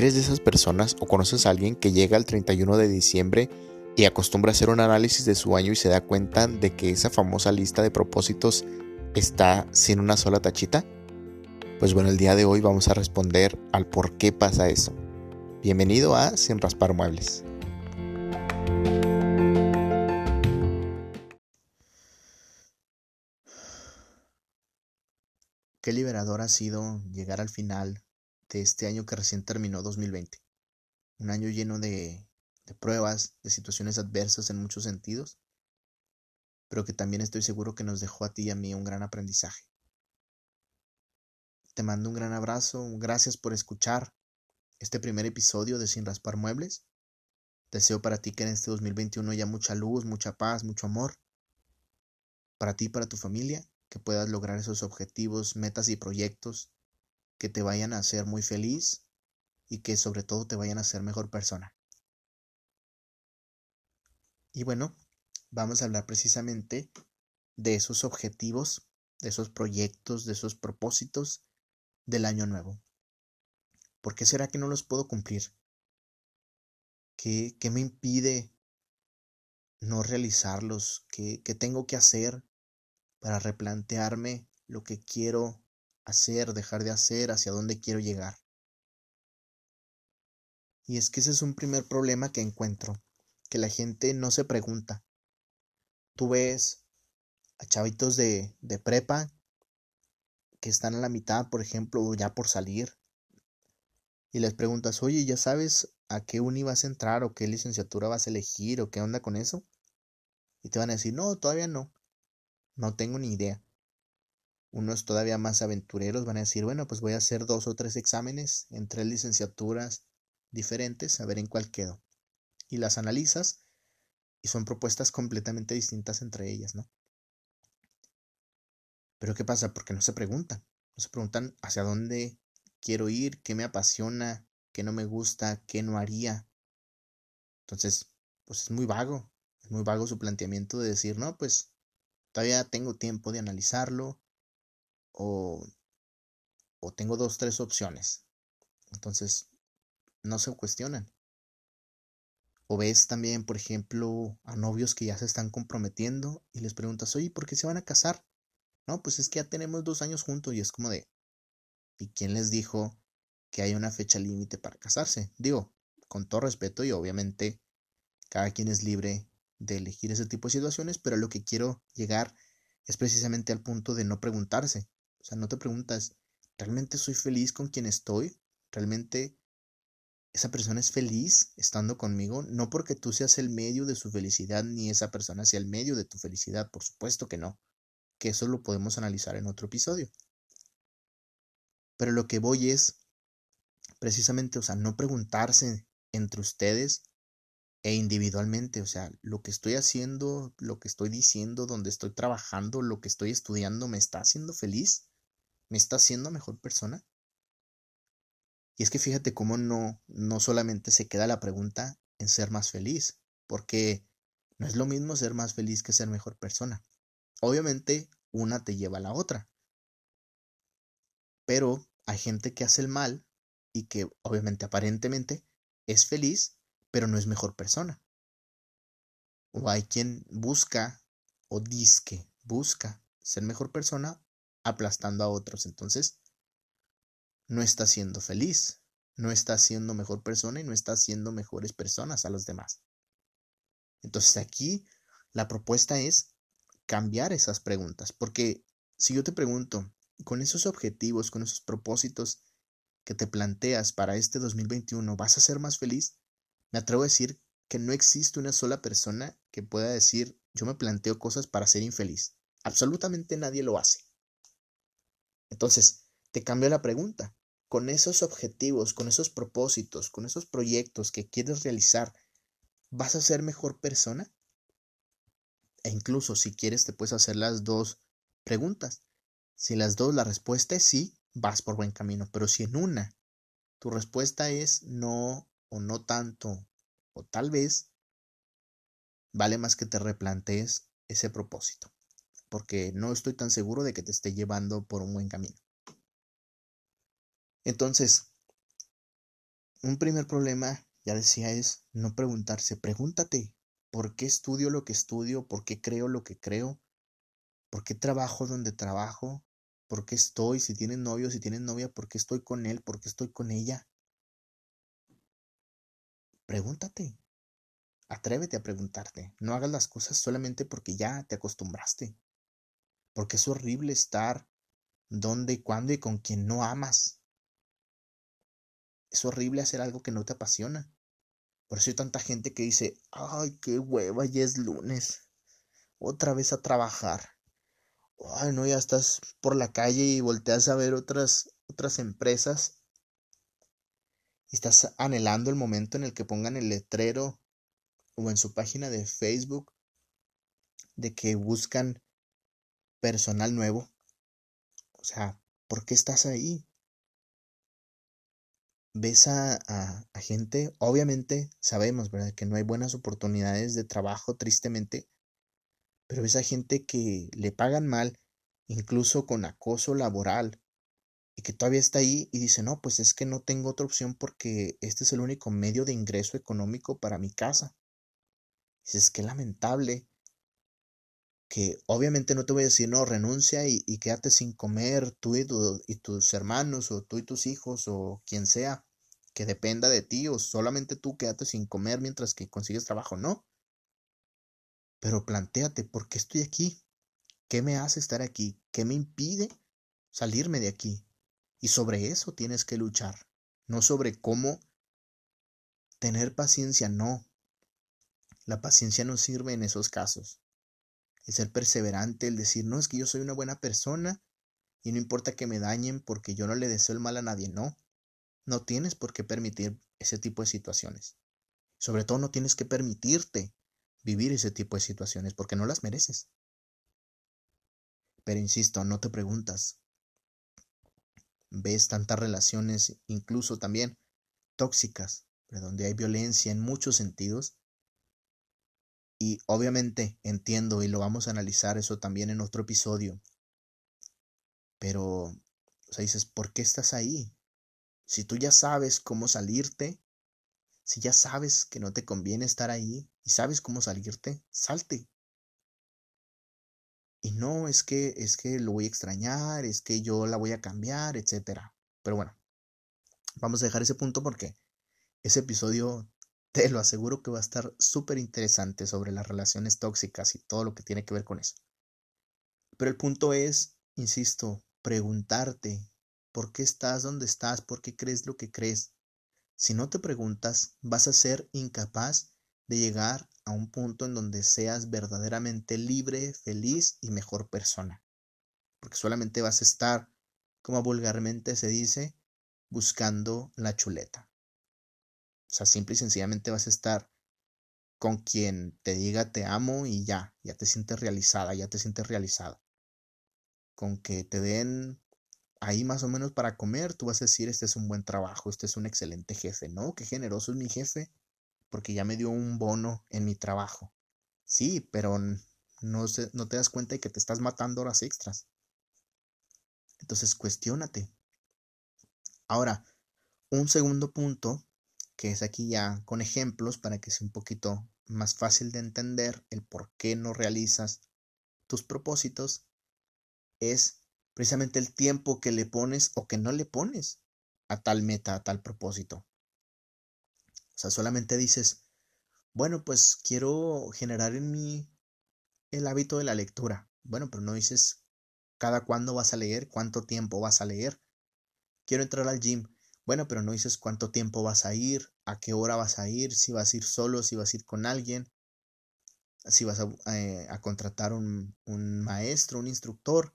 ¿Eres de esas personas o conoces a alguien que llega el 31 de diciembre y acostumbra hacer un análisis de su año y se da cuenta de que esa famosa lista de propósitos está sin una sola tachita? Pues bueno, el día de hoy vamos a responder al por qué pasa eso. Bienvenido a Sin Raspar Muebles. Qué liberador ha sido llegar al final de este año que recién terminó 2020. Un año lleno de, de pruebas, de situaciones adversas en muchos sentidos, pero que también estoy seguro que nos dejó a ti y a mí un gran aprendizaje. Te mando un gran abrazo, gracias por escuchar este primer episodio de Sin Raspar Muebles. Deseo para ti que en este 2021 haya mucha luz, mucha paz, mucho amor. Para ti y para tu familia, que puedas lograr esos objetivos, metas y proyectos que te vayan a hacer muy feliz y que sobre todo te vayan a hacer mejor persona. Y bueno, vamos a hablar precisamente de esos objetivos, de esos proyectos, de esos propósitos del año nuevo. ¿Por qué será que no los puedo cumplir? ¿Qué, qué me impide no realizarlos? ¿Qué, ¿Qué tengo que hacer para replantearme lo que quiero hacer, dejar de hacer, hacia dónde quiero llegar. Y es que ese es un primer problema que encuentro, que la gente no se pregunta. Tú ves a chavitos de, de prepa que están a la mitad, por ejemplo, ya por salir, y les preguntas, oye, ¿ya sabes a qué uni vas a entrar o qué licenciatura vas a elegir o qué onda con eso? Y te van a decir, no, todavía no. No tengo ni idea unos todavía más aventureros van a decir, bueno, pues voy a hacer dos o tres exámenes en tres licenciaturas diferentes, a ver en cuál quedo. Y las analizas y son propuestas completamente distintas entre ellas, ¿no? Pero ¿qué pasa? Porque no se preguntan. No se preguntan hacia dónde quiero ir, qué me apasiona, qué no me gusta, qué no haría. Entonces, pues es muy vago. Es muy vago su planteamiento de decir, no, pues todavía tengo tiempo de analizarlo, o, o tengo dos, tres opciones. Entonces, no se cuestionan. O ves también, por ejemplo, a novios que ya se están comprometiendo y les preguntas, oye, ¿por qué se van a casar? No, pues es que ya tenemos dos años juntos y es como de, ¿y quién les dijo que hay una fecha límite para casarse? Digo, con todo respeto y obviamente cada quien es libre de elegir ese tipo de situaciones, pero lo que quiero llegar es precisamente al punto de no preguntarse, o sea, no te preguntas, ¿realmente soy feliz con quien estoy? ¿Realmente esa persona es feliz estando conmigo? No porque tú seas el medio de su felicidad, ni esa persona sea el medio de tu felicidad, por supuesto que no. Que eso lo podemos analizar en otro episodio. Pero lo que voy es precisamente, o sea, no preguntarse entre ustedes e individualmente, o sea, lo que estoy haciendo, lo que estoy diciendo, donde estoy trabajando, lo que estoy estudiando, ¿me está haciendo feliz? ¿Me está haciendo mejor persona? Y es que fíjate cómo no, no solamente se queda la pregunta en ser más feliz, porque no es lo mismo ser más feliz que ser mejor persona. Obviamente, una te lleva a la otra. Pero hay gente que hace el mal y que obviamente aparentemente es feliz, pero no es mejor persona. O hay quien busca o disque busca ser mejor persona aplastando a otros. Entonces, no está siendo feliz, no está siendo mejor persona y no está siendo mejores personas a los demás. Entonces aquí la propuesta es cambiar esas preguntas, porque si yo te pregunto, con esos objetivos, con esos propósitos que te planteas para este 2021, ¿vas a ser más feliz? Me atrevo a decir que no existe una sola persona que pueda decir, yo me planteo cosas para ser infeliz. Absolutamente nadie lo hace. Entonces, te cambio la pregunta. Con esos objetivos, con esos propósitos, con esos proyectos que quieres realizar, ¿vas a ser mejor persona? E incluso si quieres te puedes hacer las dos preguntas. Si las dos la respuesta es sí, vas por buen camino, pero si en una tu respuesta es no o no tanto o tal vez, vale más que te replantees ese propósito porque no estoy tan seguro de que te esté llevando por un buen camino. Entonces, un primer problema, ya decía, es no preguntarse. Pregúntate, ¿por qué estudio lo que estudio? ¿Por qué creo lo que creo? ¿Por qué trabajo donde trabajo? ¿Por qué estoy? Si tienes novio, si tienes novia, ¿por qué estoy con él? ¿Por qué estoy con ella? Pregúntate. Atrévete a preguntarte. No hagas las cosas solamente porque ya te acostumbraste. Porque es horrible estar donde, cuándo y con quien no amas. Es horrible hacer algo que no te apasiona. Por eso hay tanta gente que dice, ay, qué hueva, ya es lunes. Otra vez a trabajar. Ay, no, ya estás por la calle y volteas a ver otras, otras empresas. Y estás anhelando el momento en el que pongan el letrero o en su página de Facebook de que buscan personal nuevo. O sea, ¿por qué estás ahí? Ves a, a, gente, obviamente sabemos, ¿verdad? Que no hay buenas oportunidades de trabajo, tristemente, pero ves a gente que le pagan mal, incluso con acoso laboral, y que todavía está ahí y dice, no, pues es que no tengo otra opción porque este es el único medio de ingreso económico para mi casa. Dices, qué lamentable que obviamente no te voy a decir, no, renuncia y, quédate sin comer tú y, y, tus hermanos o tú y tus hijos o quien sea que dependa de ti o solamente tú quédate sin comer mientras que consigues trabajo, no. Pero planteate, ¿por qué estoy aquí? ¿Qué me hace estar aquí? ¿Qué me impide salirme de aquí? Y sobre eso tienes que luchar, no sobre cómo tener paciencia, no, la paciencia no sirve en esos casos. El ser perseverante, el decir, no, es que yo soy una buena persona y no importa que me dañen porque yo no le deseo el mal a nadie, no. No tienes por qué permitir ese tipo de situaciones. Sobre todo no tienes que permitirte vivir ese tipo de situaciones porque no las mereces. Pero insisto, no te preguntas. Ves tantas relaciones, incluso también tóxicas, donde hay violencia en muchos sentidos, y obviamente entiendo y lo vamos a analizar eso también en otro episodio. Pero, o sea, dices, ¿por qué estás ahí? Si tú ya sabes cómo salirte, si ya sabes que no te conviene estar ahí y sabes cómo salirte, salte. Y no es que es que lo voy a extrañar, es que yo la voy a cambiar, etcétera. Pero bueno, vamos a dejar ese punto porque ese episodio te lo aseguro que va a estar súper interesante sobre las relaciones tóxicas y todo lo que tiene que ver con eso. Pero el punto es, insisto, preguntarte por qué estás donde estás, por qué crees lo que crees. Si no te preguntas, vas a ser incapaz de llegar a un punto en donde seas verdaderamente libre, feliz y mejor persona. Porque solamente vas a estar, como vulgarmente se dice, buscando la chuleta. O sea, simple y sencillamente vas a estar con quien te diga te amo y ya, ya te sientes realizada, ya te sientes realizado. Con que te den ahí más o menos para comer, tú vas a decir, este es un buen trabajo, este es un excelente jefe. No, qué generoso es mi jefe, porque ya me dio un bono en mi trabajo. Sí, pero no, no te das cuenta de que te estás matando horas extras. Entonces, cuestiónate. Ahora, un segundo punto que es aquí ya con ejemplos para que sea un poquito más fácil de entender el por qué no realizas tus propósitos, es precisamente el tiempo que le pones o que no le pones a tal meta, a tal propósito. O sea, solamente dices, bueno, pues quiero generar en mí el hábito de la lectura. Bueno, pero no dices cada cuándo vas a leer, cuánto tiempo vas a leer. Quiero entrar al gym. Bueno, pero no dices cuánto tiempo vas a ir, a qué hora vas a ir, si vas a ir solo, si vas a ir con alguien, si vas a, eh, contratar un, un, maestro, un instructor.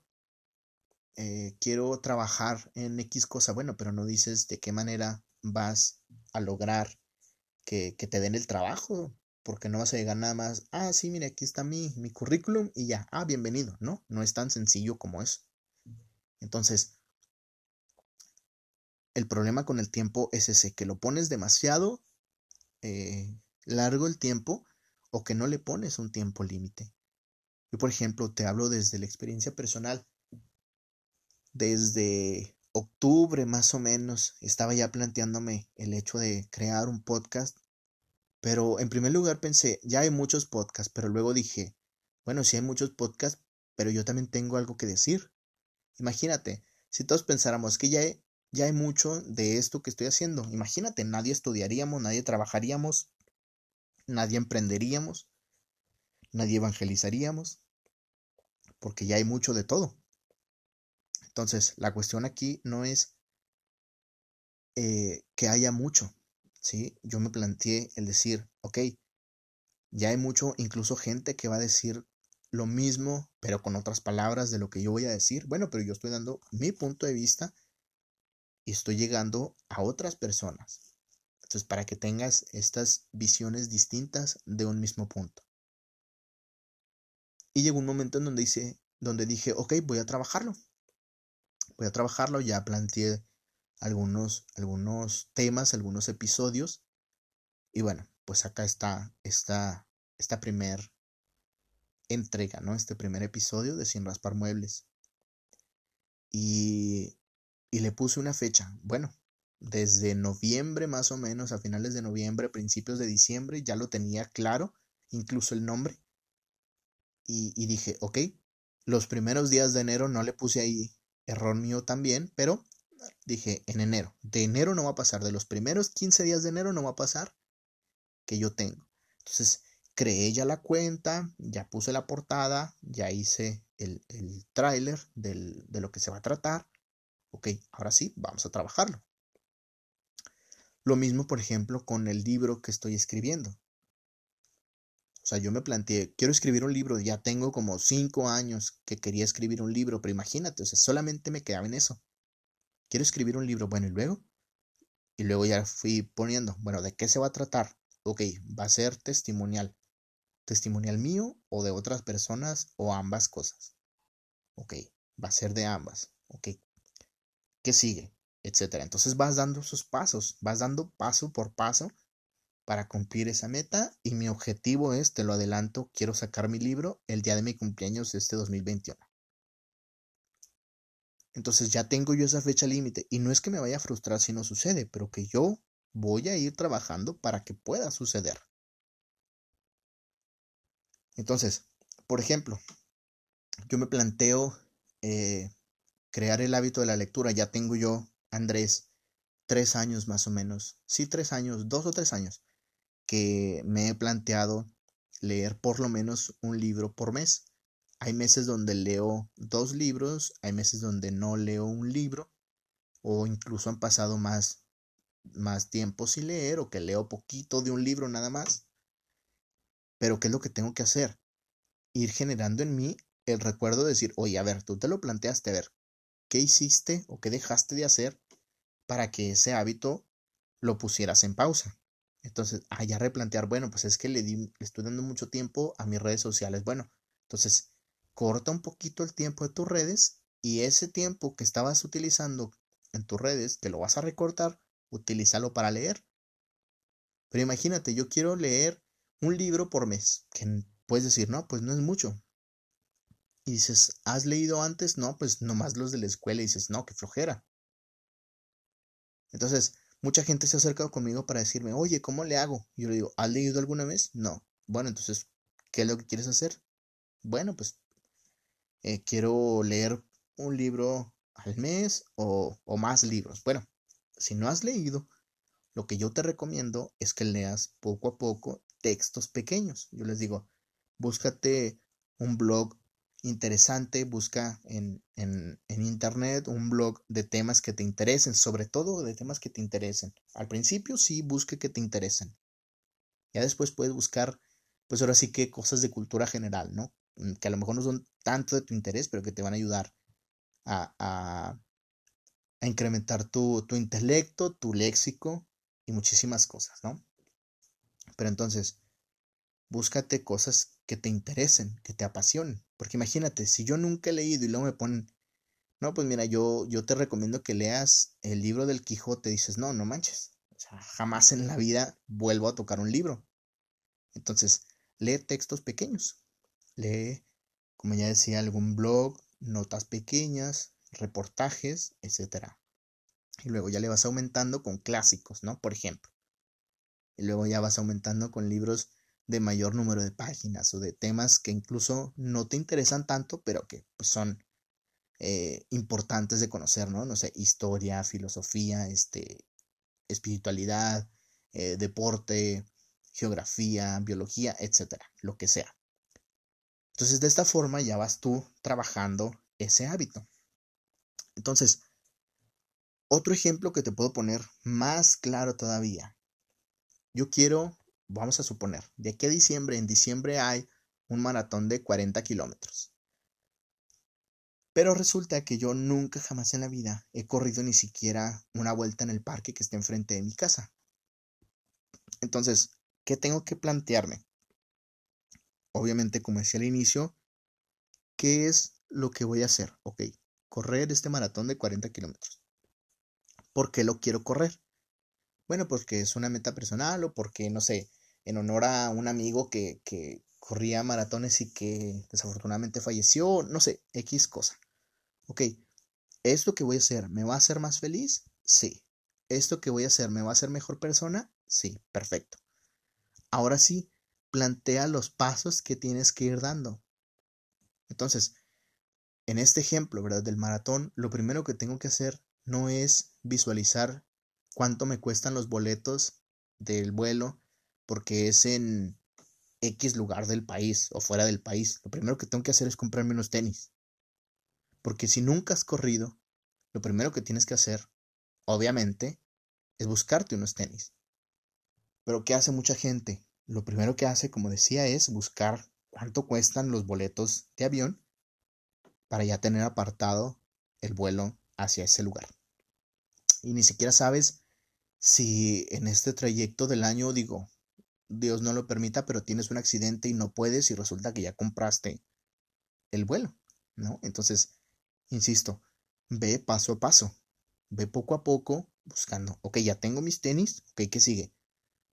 Eh, quiero trabajar en X cosa, bueno, pero no dices de qué manera vas a lograr que, que te den el trabajo, porque no vas a llegar nada más, ah, sí, mire, aquí está mi, mi currículum y ya, ah, bienvenido, ¿no? No es tan sencillo como eso. Entonces, el problema con el tiempo es ese, que lo pones demasiado eh, largo el tiempo o que no le pones un tiempo límite. Yo, por ejemplo, te hablo desde la experiencia personal. Desde octubre más o menos estaba ya planteándome el hecho de crear un podcast, pero en primer lugar pensé, ya hay muchos podcasts, pero luego dije, bueno, sí hay muchos podcasts, pero yo también tengo algo que decir. Imagínate, si todos pensáramos que ya hay, ya hay mucho de esto que estoy haciendo, imagínate, nadie estudiaríamos, nadie trabajaríamos, nadie emprenderíamos, nadie evangelizaríamos, porque ya hay mucho de todo. Entonces, la cuestión aquí no es eh, que haya mucho, ¿sí? Yo me planteé el decir, ok, ya hay mucho, incluso gente que va a decir lo mismo, pero con otras palabras de lo que yo voy a decir. Bueno, pero yo estoy dando mi punto de vista y estoy llegando a otras personas. Entonces, para que tengas estas visiones distintas de un mismo punto. Y llegó un momento en donde, dice, donde dije, ok, voy a trabajarlo voy a trabajarlo, ya planteé algunos, algunos temas, algunos episodios. Y bueno, pues acá está esta, esta primer entrega, ¿no? Este primer episodio de Sin Raspar Muebles. Y, y le puse una fecha. Bueno, desde noviembre más o menos, a finales de noviembre, principios de diciembre, ya lo tenía claro, incluso el nombre. Y, y dije, ok, los primeros días de enero no le puse ahí error mío también, pero dije en enero. De enero no va a pasar, de los primeros 15 días de enero no va a pasar que yo tengo. Entonces, creé ya la cuenta, ya puse la portada, ya hice el, el tráiler de lo que se va a tratar. Ok, ahora sí, vamos a trabajarlo. Lo mismo, por ejemplo, con el libro que estoy escribiendo. O sea, yo me planteé, quiero escribir un libro, ya tengo como cinco años que quería escribir un libro, pero imagínate, o sea, solamente me quedaba en eso. Quiero escribir un libro, bueno, y luego, y luego ya fui poniendo, bueno, ¿de qué se va a tratar? Ok, va a ser testimonial. ¿Testimonial mío o de otras personas o ambas cosas? Ok, va a ser de ambas. Ok, ¿qué sigue? Etcétera. Entonces vas dando sus pasos, vas dando paso por paso para cumplir esa meta y mi objetivo es, te lo adelanto, quiero sacar mi libro el día de mi cumpleaños este 2021. Entonces ya tengo yo esa fecha límite y no es que me vaya a frustrar si no sucede, pero que yo voy a ir trabajando para que pueda suceder. Entonces, por ejemplo, yo me planteo eh, crear el hábito de la lectura. Ya tengo yo, Andrés, tres años más o menos. Sí, tres años, dos o tres años que me he planteado leer por lo menos un libro por mes. Hay meses donde leo dos libros, hay meses donde no leo un libro, o incluso han pasado más, más tiempo sin leer, o que leo poquito de un libro nada más. Pero ¿qué es lo que tengo que hacer? Ir generando en mí el recuerdo de decir, oye, a ver, tú te lo planteaste, a ver, ¿qué hiciste o qué dejaste de hacer para que ese hábito lo pusieras en pausa? Entonces, ya replantear, bueno, pues es que le, di, le estoy dando mucho tiempo a mis redes sociales. Bueno, entonces, corta un poquito el tiempo de tus redes y ese tiempo que estabas utilizando en tus redes, que lo vas a recortar, utilízalo para leer. Pero imagínate, yo quiero leer un libro por mes, que puedes decir, no, pues no es mucho. Y dices, ¿has leído antes? No, pues nomás los de la escuela y dices, no, qué flojera. Entonces, Mucha gente se ha acercado conmigo para decirme, oye, ¿cómo le hago? Y yo le digo, ¿has leído alguna vez? No. Bueno, entonces, ¿qué es lo que quieres hacer? Bueno, pues eh, quiero leer un libro al mes o, o más libros. Bueno, si no has leído, lo que yo te recomiendo es que leas poco a poco textos pequeños. Yo les digo, búscate un blog interesante, busca en, en, internet un blog de temas que te interesen, sobre todo de temas que te interesen. Al principio sí busque que te interesen. Ya después puedes buscar, pues ahora sí que cosas de cultura general, ¿no? Mm, que a lo mejor no son tanto de tu interés, pero que te van a ayudar a, a, a incrementar tu, tu intelecto, tu léxico y muchísimas cosas, ¿no? Pero entonces, búscate cosas que te interesen, que te apasionen. Porque imagínate, si yo nunca he leído y luego me ponen, no, pues mira, yo, yo te recomiendo que leas el libro del Quijote, dices, no, no manches, o sea, jamás en la vida vuelvo a tocar un libro. Entonces, lee textos pequeños, lee, como ya decía, algún blog, notas pequeñas, reportajes, etc. y luego ya le vas aumentando con clásicos, ¿no? Por ejemplo. Y luego ya vas aumentando con libros de mayor número de páginas o de temas que incluso no te interesan tanto, pero que pues, son eh, importantes de conocer, ¿no? No sé, historia, filosofía, este, espiritualidad, eh, deporte, geografía, biología, etcétera, lo que sea. Entonces, de esta forma ya vas tú trabajando ese hábito. Entonces, otro ejemplo que te puedo poner más claro todavía. Yo quiero vamos a suponer, de aquí a diciembre, en diciembre hay un maratón de 40 kilómetros. Pero resulta que yo nunca jamás en la vida he corrido ni siquiera una vuelta en el parque que esté enfrente de mi casa. Entonces, ¿qué tengo que plantearme? Obviamente, como decía al inicio, ¿qué es lo que voy a hacer? Ok, correr este maratón de 40 kilómetros. ¿Por qué lo quiero correr? Bueno, porque es una meta personal o porque, no sé, en honor a un amigo que, que corría maratones y que desafortunadamente falleció, no sé, X cosa. Ok, ¿esto que voy a hacer me va a hacer más feliz? Sí. ¿Esto que voy a hacer me va a hacer mejor persona? Sí, perfecto. Ahora sí, plantea los pasos que tienes que ir dando. Entonces, en este ejemplo, ¿verdad? Del maratón, lo primero que tengo que hacer no es visualizar cuánto me cuestan los boletos del vuelo, porque es en X lugar del país o fuera del país. Lo primero que tengo que hacer es comprarme unos tenis. Porque si nunca has corrido, lo primero que tienes que hacer, obviamente, es buscarte unos tenis. Pero ¿qué hace mucha gente? Lo primero que hace, como decía, es buscar cuánto cuestan los boletos de avión para ya tener apartado el vuelo hacia ese lugar. Y ni siquiera sabes si en este trayecto del año, digo, Dios no lo permita, pero tienes un accidente y no puedes y resulta que ya compraste el vuelo, ¿no? Entonces, insisto, ve paso a paso, ve poco a poco buscando, ok, ya tengo mis tenis, ok, ¿qué sigue?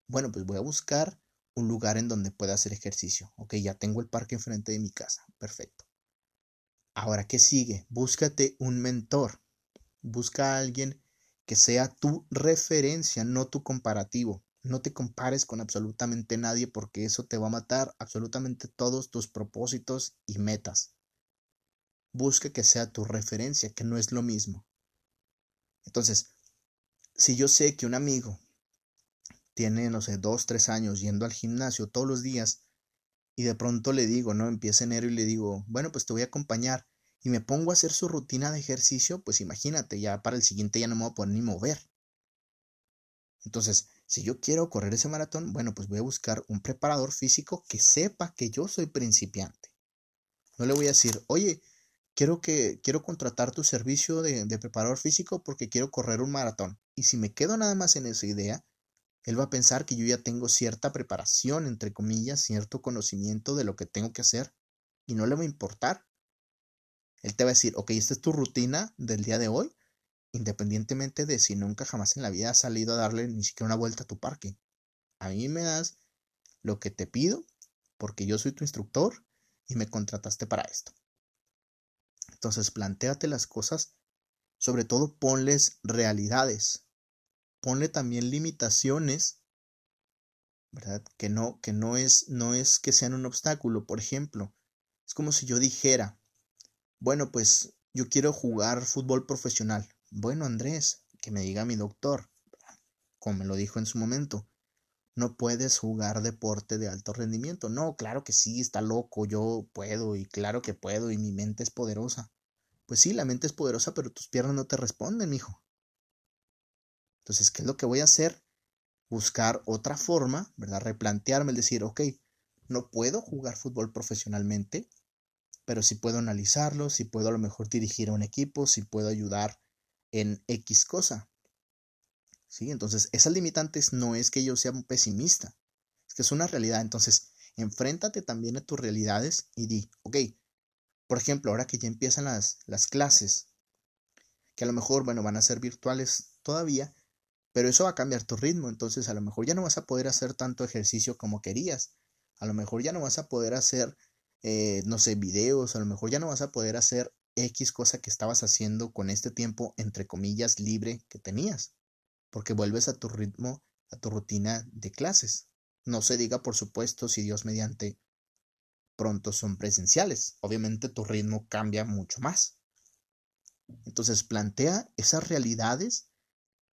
Bueno, pues voy a buscar un lugar en donde pueda hacer ejercicio, ok, ya tengo el parque enfrente de mi casa, perfecto. Ahora, ¿qué sigue? Búscate un mentor, busca a alguien que sea tu referencia, no tu comparativo. No te compares con absolutamente nadie porque eso te va a matar absolutamente todos tus propósitos y metas. Busca que sea tu referencia, que no es lo mismo. Entonces, si yo sé que un amigo tiene, no sé, dos, tres años yendo al gimnasio todos los días y de pronto le digo, ¿no? Empieza enero y le digo, bueno, pues te voy a acompañar y me pongo a hacer su rutina de ejercicio, pues imagínate, ya para el siguiente ya no me voy a poder ni mover. Entonces, si yo quiero correr ese maratón, bueno, pues voy a buscar un preparador físico que sepa que yo soy principiante. No le voy a decir, oye, quiero que quiero contratar tu servicio de, de preparador físico porque quiero correr un maratón. Y si me quedo nada más en esa idea, él va a pensar que yo ya tengo cierta preparación, entre comillas, cierto conocimiento de lo que tengo que hacer y no le va a importar. Él te va a decir, ok, esta es tu rutina del día de hoy, independientemente de si nunca jamás en la vida has salido a darle ni siquiera una vuelta a tu parque. A mí me das lo que te pido porque yo soy tu instructor y me contrataste para esto. Entonces, planteate las cosas, sobre todo ponles realidades. Ponle también limitaciones, ¿verdad? Que no que no es no es que sean un obstáculo, por ejemplo, es como si yo dijera, bueno, pues yo quiero jugar fútbol profesional. Bueno, Andrés, que me diga mi doctor, como me lo dijo en su momento, no puedes jugar deporte de alto rendimiento. No, claro que sí, está loco, yo puedo y claro que puedo y mi mente es poderosa. Pues sí, la mente es poderosa, pero tus piernas no te responden, hijo. Entonces, ¿qué es lo que voy a hacer? Buscar otra forma, ¿verdad? Replantearme, el decir, ok, no puedo jugar fútbol profesionalmente, pero sí puedo analizarlo, sí puedo a lo mejor dirigir a un equipo, sí puedo ayudar en X cosa. ¿Sí? Entonces, esas limitantes no es que yo sea un pesimista, es que es una realidad. Entonces, enfréntate también a tus realidades y di, ok, por ejemplo, ahora que ya empiezan las, las clases, que a lo mejor, bueno, van a ser virtuales todavía, pero eso va a cambiar tu ritmo, entonces a lo mejor ya no vas a poder hacer tanto ejercicio como querías, a lo mejor ya no vas a poder hacer, eh, no sé, videos, a lo mejor ya no vas a poder hacer X cosa que estabas haciendo con este tiempo, entre comillas, libre que tenías, porque vuelves a tu ritmo, a tu rutina de clases. No se diga, por supuesto, si Dios mediante pronto son presenciales. Obviamente tu ritmo cambia mucho más. Entonces plantea esas realidades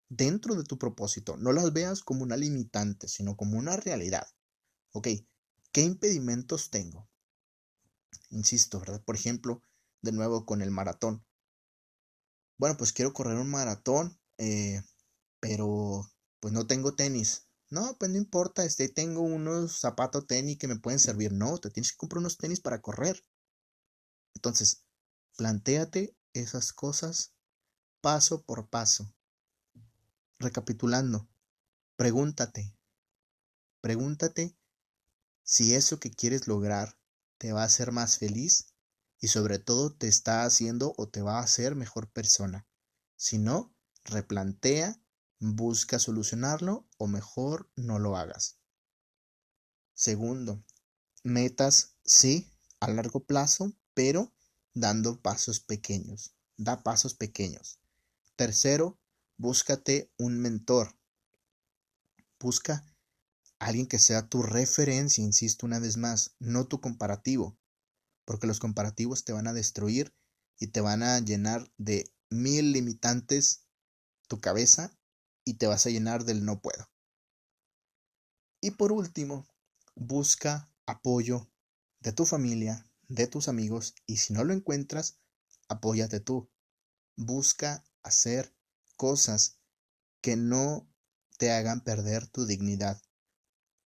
dentro de tu propósito. No las veas como una limitante, sino como una realidad. Ok, ¿qué impedimentos tengo? Insisto, ¿verdad? Por ejemplo, de nuevo con el maratón. Bueno, pues quiero correr un maratón, eh, pero pues no tengo tenis. No, pues no importa, este, tengo unos zapatos tenis que me pueden servir. No, te tienes que comprar unos tenis para correr. Entonces, plantéate esas cosas paso por paso. Recapitulando, pregúntate, pregúntate si eso que quieres lograr te va a hacer más feliz y sobre todo te está haciendo o te va a hacer mejor persona. Si no, replantea, busca solucionarlo o mejor no lo hagas. Segundo, metas sí a largo plazo, pero dando pasos pequeños. Da pasos pequeños. Tercero, búscate un mentor. Busca alguien que sea tu referencia, insisto una vez más, no tu comparativo, porque los comparativos te van a destruir y te van a llenar de mil limitantes tu cabeza y te vas a llenar del no puedo. Y por último, busca apoyo de tu familia, de tus amigos y si no lo encuentras, apóyate tú. Busca hacer cosas que no te hagan perder tu dignidad.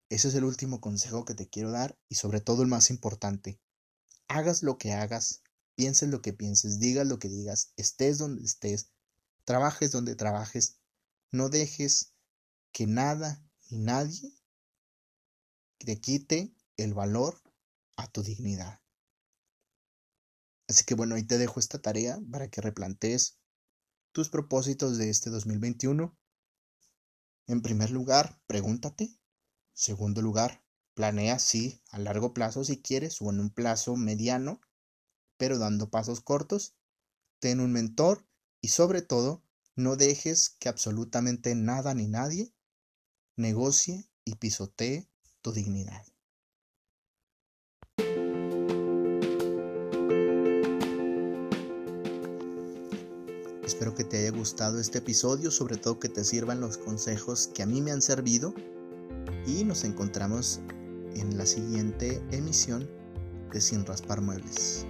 Ese es el último consejo que te quiero dar y sobre todo el más importante. Hagas lo que hagas, pienses lo que pienses, digas lo que digas, estés donde estés, trabajes donde trabajes, no dejes que nada y nadie te quite el valor a tu dignidad. Así que bueno, ahí te dejo esta tarea para que replantees tus propósitos de este 2021. En primer lugar, pregúntate. Segundo lugar, planea sí a largo plazo si quieres o en un plazo mediano, pero dando pasos cortos. Ten un mentor y sobre todo, no dejes que absolutamente nada ni nadie negocie y pisotee tu dignidad. Espero que te haya gustado este episodio, sobre todo que te sirvan los consejos que a mí me han servido y nos encontramos en la siguiente emisión de Sin Raspar Muebles.